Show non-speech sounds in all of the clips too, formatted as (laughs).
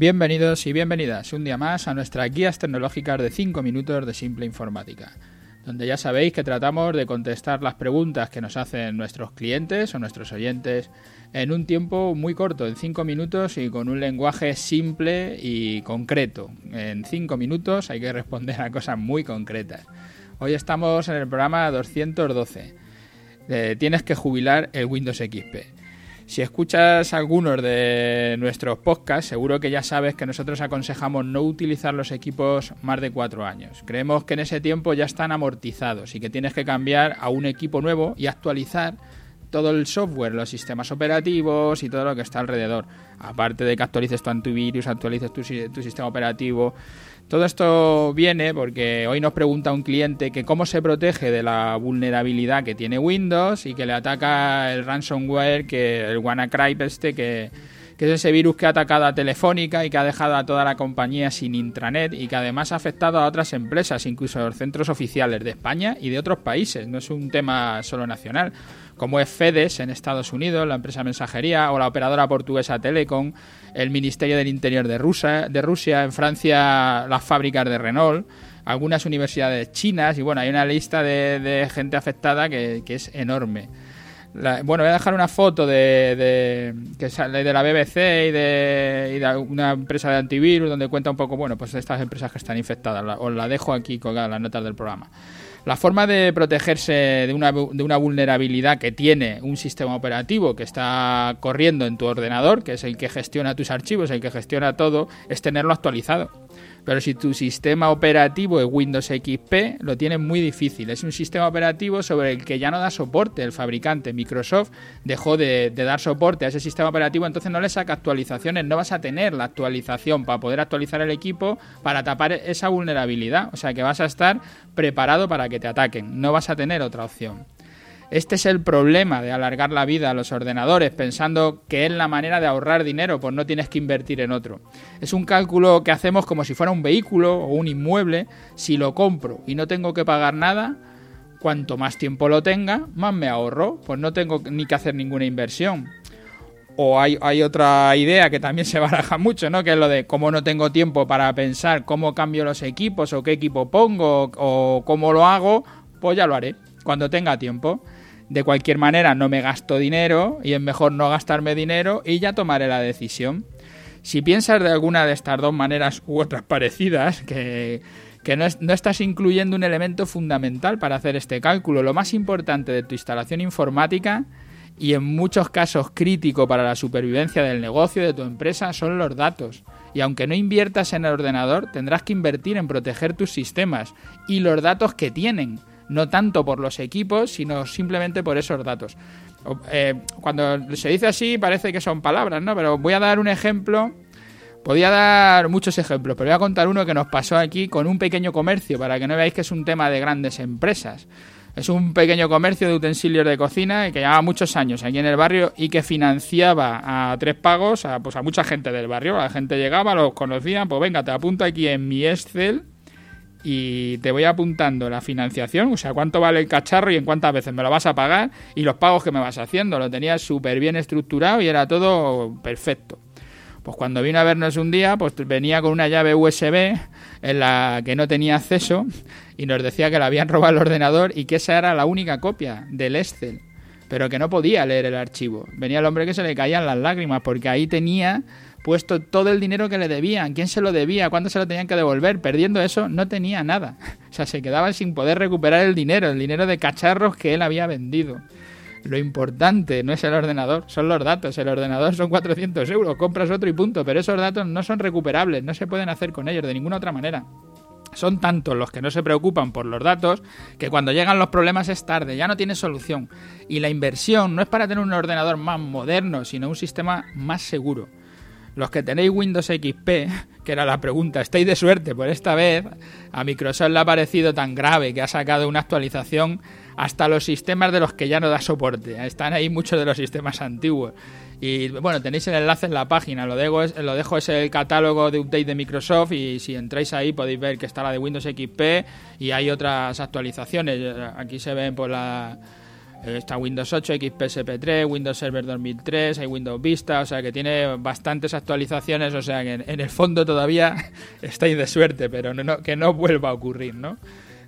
Bienvenidos y bienvenidas un día más a nuestras guías tecnológicas de 5 minutos de simple informática, donde ya sabéis que tratamos de contestar las preguntas que nos hacen nuestros clientes o nuestros oyentes en un tiempo muy corto, en 5 minutos y con un lenguaje simple y concreto. En 5 minutos hay que responder a cosas muy concretas. Hoy estamos en el programa 212. Eh, tienes que jubilar el Windows XP. Si escuchas algunos de nuestros podcasts, seguro que ya sabes que nosotros aconsejamos no utilizar los equipos más de cuatro años. Creemos que en ese tiempo ya están amortizados y que tienes que cambiar a un equipo nuevo y actualizar todo el software, los sistemas operativos y todo lo que está alrededor. Aparte de que actualices tu antivirus, actualices tu, tu sistema operativo, todo esto viene porque hoy nos pregunta un cliente que cómo se protege de la vulnerabilidad que tiene Windows y que le ataca el ransomware, que el WannaCry este, que, que es ese virus que ha atacado a Telefónica y que ha dejado a toda la compañía sin intranet y que además ha afectado a otras empresas, incluso a los centros oficiales de España y de otros países. No es un tema solo nacional como es FEDES en Estados Unidos, la empresa mensajería, o la operadora portuguesa Telecom, el Ministerio del Interior de Rusia, de Rusia en Francia las fábricas de Renault, algunas universidades chinas, y bueno, hay una lista de, gente afectada que, es enorme. Bueno, voy a dejar una foto de, que sale de la BBC y de, de, una empresa de antivirus donde cuenta un poco, bueno, pues estas empresas que están infectadas. os la dejo aquí colgada en las notas del programa. La forma de protegerse de de una vulnerabilidad que tiene un sistema operativo que está corriendo en tu ordenador, que es el que gestiona tus archivos, el que gestiona todo, es tenerlo actualizado. Pero si tu sistema operativo es Windows XP, lo tienes muy difícil. Es un sistema operativo sobre el que ya no da soporte el fabricante. Microsoft dejó de, dar soporte a ese sistema operativo, entonces no le saca actualizaciones. No vas a tener la actualización para poder actualizar el equipo para tapar esa vulnerabilidad. O sea que vas a estar preparado para que te ataquen. No vas a tener otra opción. Este es el problema de alargar la vida a los ordenadores pensando que es la manera de ahorrar dinero, pues no tienes que invertir en otro. Es un cálculo que hacemos como si fuera un vehículo o un inmueble. Si lo compro y no tengo que pagar nada, cuanto más tiempo lo tenga, más me ahorro, pues no tengo ni que hacer ninguna inversión. O hay, otra idea que también se baraja mucho, ¿no? Que es lo de cómo no tengo tiempo para pensar cómo cambio los equipos o qué equipo pongo o cómo lo hago, pues ya lo haré cuando tenga tiempo. De cualquier manera, no me gasto dinero y es mejor no gastarme dinero y ya tomaré la decisión. Si piensas de alguna de estas dos maneras u otras parecidas, que, no, no, estás incluyendo un elemento fundamental para hacer este cálculo, lo más importante de tu instalación informática y en muchos casos crítico para la supervivencia del negocio de tu empresa son los datos. Y aunque no inviertas en el ordenador, tendrás que invertir en proteger tus sistemas y los datos que tienen no tanto por los equipos, sino simplemente por esos datos. Eh, cuando se dice así parece que son palabras, ¿no? Pero voy a dar un ejemplo. Podía dar muchos ejemplos, pero voy a contar uno que nos pasó aquí con un pequeño comercio, para que no veáis que es un tema de grandes empresas. Es un pequeño comercio de utensilios de cocina que llevaba muchos años aquí en el barrio y que financiaba a tres pagos a, pues a mucha gente del barrio. La gente llegaba, los conocían, pues venga, te apunto aquí en mi Excel y te voy apuntando la financiación, o sea, cuánto vale el cacharro y en cuántas veces me lo vas a pagar y los pagos que me vas haciendo. Lo tenía súper bien estructurado y era todo perfecto. Pues cuando vino a vernos un día, pues venía con una llave USB en la que no tenía acceso y nos decía que le habían robado el ordenador y que esa era la única copia del Excel, pero que no podía leer el archivo. Venía el hombre que se le caían las lágrimas porque ahí tenía puesto todo el dinero que le debían, quién se lo debía, cuándo se lo tenían que devolver. Perdiendo eso, no tenía nada. (laughs) O sea, se quedaban sin poder recuperar el dinero, el dinero de cacharros que él había vendido. Lo importante no es el ordenador, son los datos. El ordenador son 400 euros, compras otro y punto. Pero esos datos no son recuperables, no se pueden hacer con ellos de ninguna otra manera. Son tantos los que no se preocupan por los datos que cuando llegan los problemas es tarde, ya no tiene solución. Y la inversión no es para tener un ordenador más moderno, sino un sistema más seguro. Los que tenéis Windows XP, que era la pregunta, estáis de suerte, por esta vez a Microsoft le ha parecido tan grave que ha sacado una actualización hasta los sistemas de los que ya no da soporte. Están ahí muchos de los sistemas antiguos. Y bueno, tenéis el enlace en la página, lo dejo, es, lo dejo es el catálogo de update de Microsoft y si entráis ahí podéis ver que está la de Windows XP y hay otras actualizaciones. Aquí se ven por la Está Windows 8, XPSP3, Windows Server 2003, hay Windows Vista, o sea que tiene bastantes actualizaciones, o sea que en, el fondo todavía (laughs) estáis de suerte, pero que no vuelva a ocurrir, ¿no?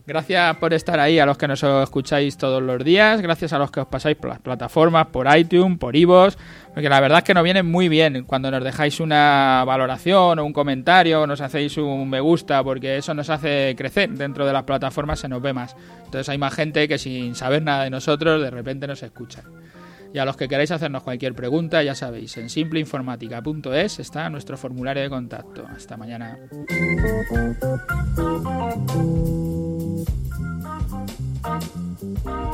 Gracias por estar ahí a los que nos escucháis todos los días, gracias a los que os pasáis por las plataformas, por iTunes, por iVoox, porque la verdad es que nos viene muy bien cuando nos dejáis una valoración o un comentario, o nos hacéis un me gusta, porque eso nos hace crecer dentro de las plataformas, se nos ve más. Entonces hay más gente que sin saber nada de nosotros de repente nos escucha. Y a los que queráis hacernos cualquier pregunta, ya sabéis, en simpleinformática.es está nuestro formulario de contacto. Hasta mañana. Bye.